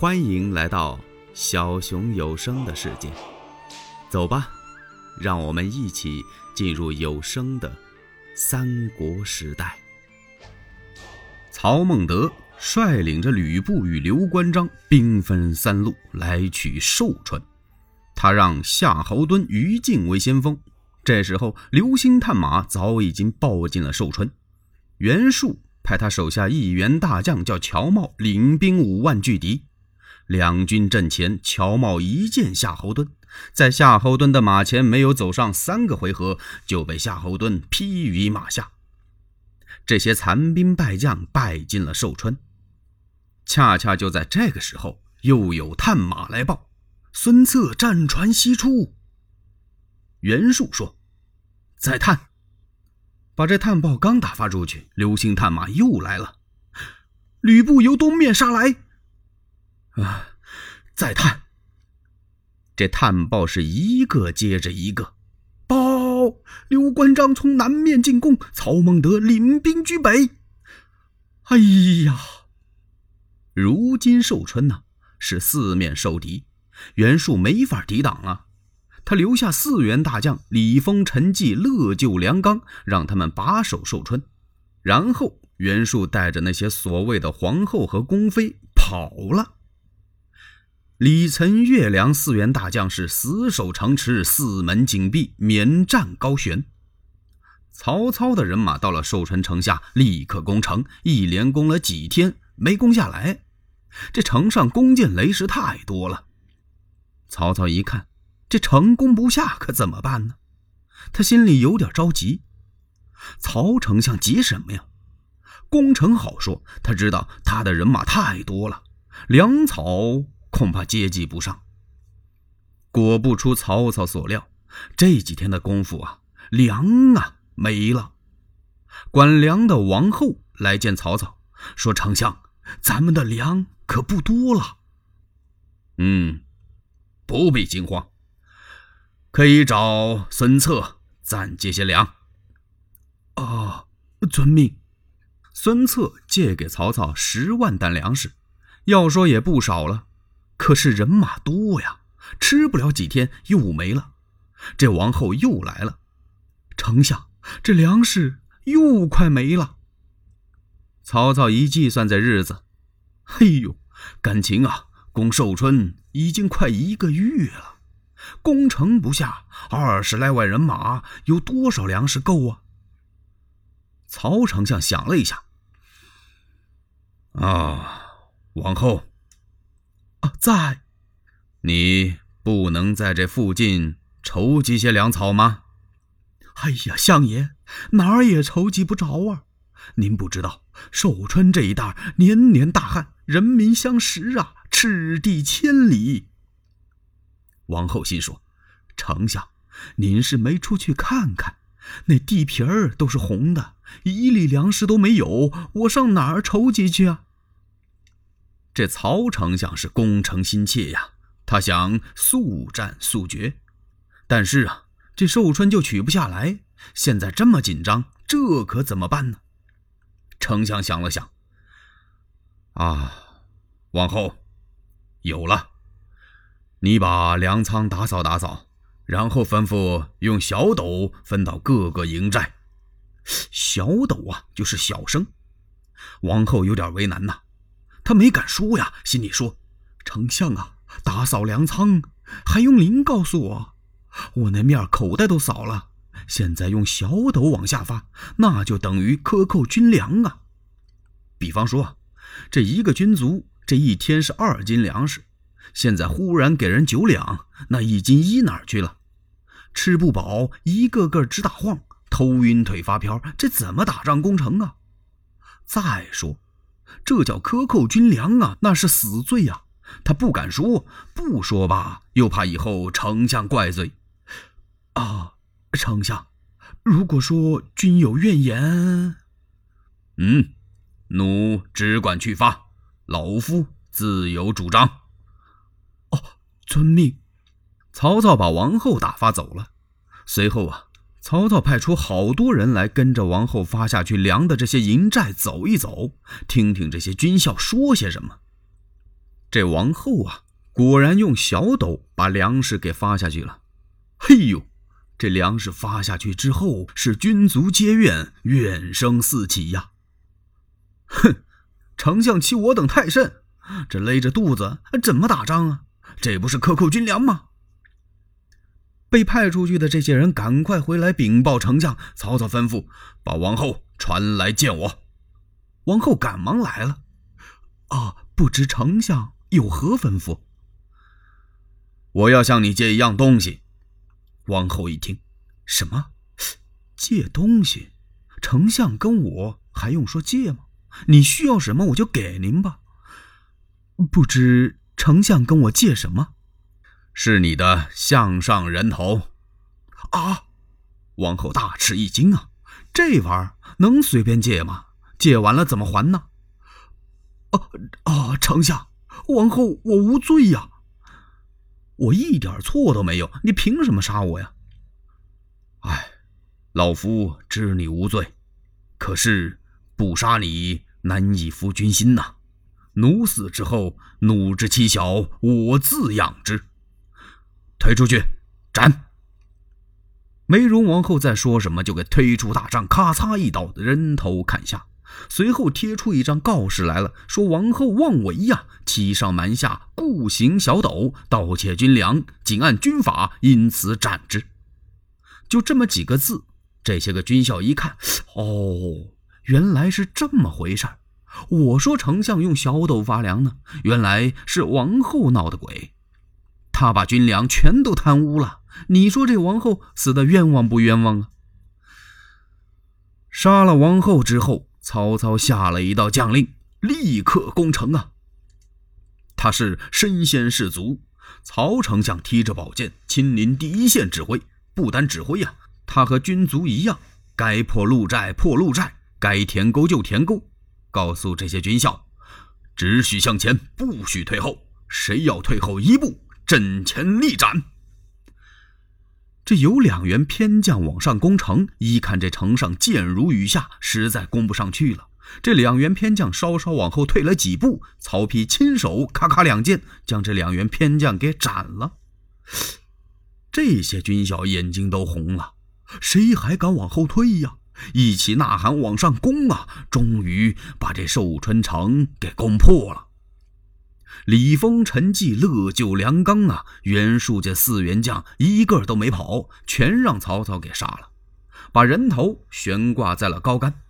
欢迎来到小熊有声的世界，走吧，让我们一起进入有声的三国时代。曹孟德率领着吕布与刘关张兵分三路来取寿春，他让夏侯惇、于禁为先锋。这时候，刘兴探马早已经报进了寿春，袁术派他手下一员大将叫乔瑁领兵五万拒敌。两军阵前，乔茂一见夏侯惇，在夏侯惇的马前没有走上三个回合，就被夏侯惇劈于马下。这些残兵败将败进了寿春。恰恰就在这个时候，又有探马来报：孙策战船西出。袁术说：“再探。”把这探报刚打发出去，刘兴探马又来了：“吕布由东面杀来。”啊！再探，这探报是一个接着一个。报刘关张从南面进攻，曹孟德领兵居北。哎呀！如今寿春呢是四面受敌，袁术没法抵挡啊。他留下四员大将李丰、陈纪、乐就、梁刚，让他们把守寿春。然后袁术带着那些所谓的皇后和宫妃跑了。李岑、岳良四员大将是死守城池，四门紧闭，免战高悬。曹操的人马到了寿春城下，立刻攻城，一连攻了几天，没攻下来。这城上弓箭雷石太多了。曹操一看，这城攻不下，可怎么办呢？他心里有点着急。曹丞相急什么呀？攻城好说，他知道他的人马太多了，粮草。恐怕接济不上。果不出曹操所料，这几天的功夫啊，粮啊没了。管粮的王后来见曹操，说：“丞相，咱们的粮可不多了。”嗯，不必惊慌，可以找孙策暂借些粮。哦，遵命。孙策借给曹操十万担粮食，要说也不少了。可是人马多呀，吃不了几天又没了。这王后又来了，丞相，这粮食又快没了。曹操一计算这日子，嘿呦，感情啊，攻寿春已经快一个月了，攻城不下，二十来万人马，有多少粮食够啊？曹丞相想了一下，啊，王后。啊，在，你不能在这附近筹集些粮草吗？哎呀，相爷哪儿也筹集不着啊！您不知道，寿春这一带年年大旱，人民相食啊，赤地千里。王后心说：“丞相，您是没出去看看，那地皮儿都是红的，一粒粮食都没有，我上哪儿筹集去啊？”这曹丞相是攻城心切呀，他想速战速决，但是啊，这寿春就取不下来，现在这么紧张，这可怎么办呢？丞相想了想，啊，王后，有了，你把粮仓打扫打扫，然后吩咐用小斗分到各个营寨。小斗啊，就是小生。王后有点为难呐。他没敢说呀，心里说：“丞相啊，打扫粮仓还用您告诉我？我那面口袋都扫了，现在用小斗往下发，那就等于克扣军粮啊。比方说，这一个军卒这一天是二斤粮食，现在忽然给人九两，那一斤一哪儿去了？吃不饱，一个个直打晃，头晕腿发飘，这怎么打仗攻城啊？再说。”这叫克扣军粮啊，那是死罪呀！他不敢说，不说吧，又怕以后丞相怪罪。啊，丞相，如果说君有怨言，嗯，奴只管去发，老夫自有主张。哦，遵命。曹操把王后打发走了，随后啊。曹操派出好多人来跟着王后发下去粮的这些营寨走一走，听听这些军校说些什么。这王后啊，果然用小斗把粮食给发下去了。嘿呦，这粮食发下去之后，是军卒皆怨，怨声四起呀。哼，丞相欺我等太甚，这勒着肚子怎么打仗啊？这不是克扣军粮吗？被派出去的这些人赶快回来禀报丞相。曹操吩咐把王后传来见我。王后赶忙来了。啊，不知丞相有何吩咐？我要向你借一样东西。王后一听，什么？借东西？丞相跟我还用说借吗？你需要什么，我就给您吧。不知丞相跟我借什么？是你的项上人头。啊！王后大吃一惊啊！这玩意儿能随便借吗？借完了怎么还呢？哦哦，丞相，王后我无罪呀，我一点错都没有，你凭什么杀我呀？哎，老夫知你无罪，可是不杀你难以服君心呐。奴死之后，奴之妻小，我自养之。推出去，斩！梅荣王后再说什么，就给推出大帐，咔嚓一刀，人头砍下。随后贴出一张告示来了，说王后妄为呀，欺上瞒下，故行小斗，盗窃军粮，仅按军法，因此斩之。就这么几个字，这些个军校一看，哦，原来是这么回事我说丞相用小斗发粮呢，原来是王后闹的鬼。他把军粮全都贪污了，你说这王后死的冤枉不冤枉啊？杀了王后之后，曹操下了一道将令，立刻攻城啊！他是身先士卒，曹丞相提着宝剑亲临第一线指挥，不单指挥呀，他和军卒一样，该破路寨破路寨，该填沟就填沟，告诉这些军校，只许向前，不许退后，谁要退后一步。阵前力斩。这有两员偏将往上攻城，一看这城上箭如雨下，实在攻不上去了。这两员偏将稍稍往后退了几步，曹丕亲手咔咔两剑，将这两员偏将给斩了。这些军校眼睛都红了，谁还敢往后退呀？一起呐喊往上攻啊！终于把这寿春城给攻破了。李丰、陈纪、乐就、梁刚啊，袁术这四员将一个都没跑，全让曹操给杀了，把人头悬挂在了高杆。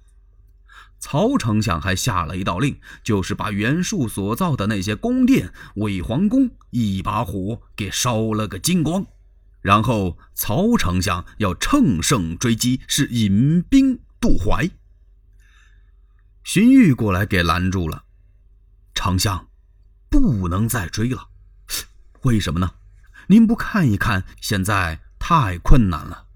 曹丞相还下了一道令，就是把袁术所造的那些宫殿、伪皇宫一把火给烧了个精光。然后曹丞相要乘胜追击，是引兵渡淮。荀彧过来给拦住了，丞相。不能再追了，为什么呢？您不看一看，现在太困难了，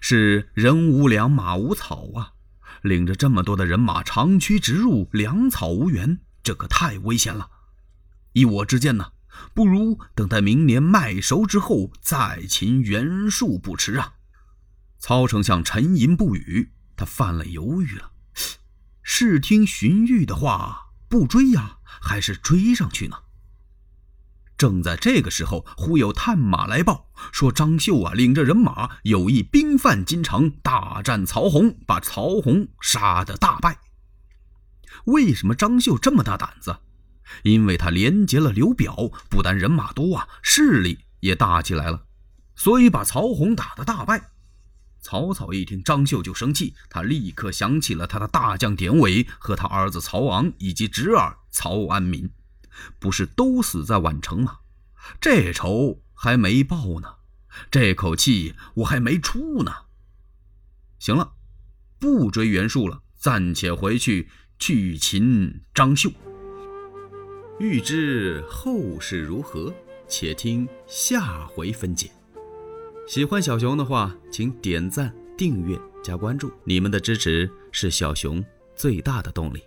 是人无粮，马无草啊！领着这么多的人马长驱直入，粮草无援，这可太危险了。依我之见呢，不如等待明年麦熟之后再擒袁术不迟啊！曹丞相沉吟不语，他犯了犹豫了，是听荀彧的话不追呀？还是追上去呢。正在这个时候，忽有探马来报，说张绣啊领着人马有意兵犯金城，大战曹洪，把曹洪杀得大败。为什么张绣这么大胆子？因为他连结了刘表，不但人马多啊，势力也大起来了，所以把曹洪打得大败。曹操一听张绣就生气，他立刻想起了他的大将典韦和他儿子曹昂以及侄儿曹安民，不是都死在宛城吗？这仇还没报呢，这口气我还没出呢。行了，不追袁术了，暂且回去去擒张绣。欲知后事如何，且听下回分解。喜欢小熊的话，请点赞、订阅、加关注，你们的支持是小熊最大的动力。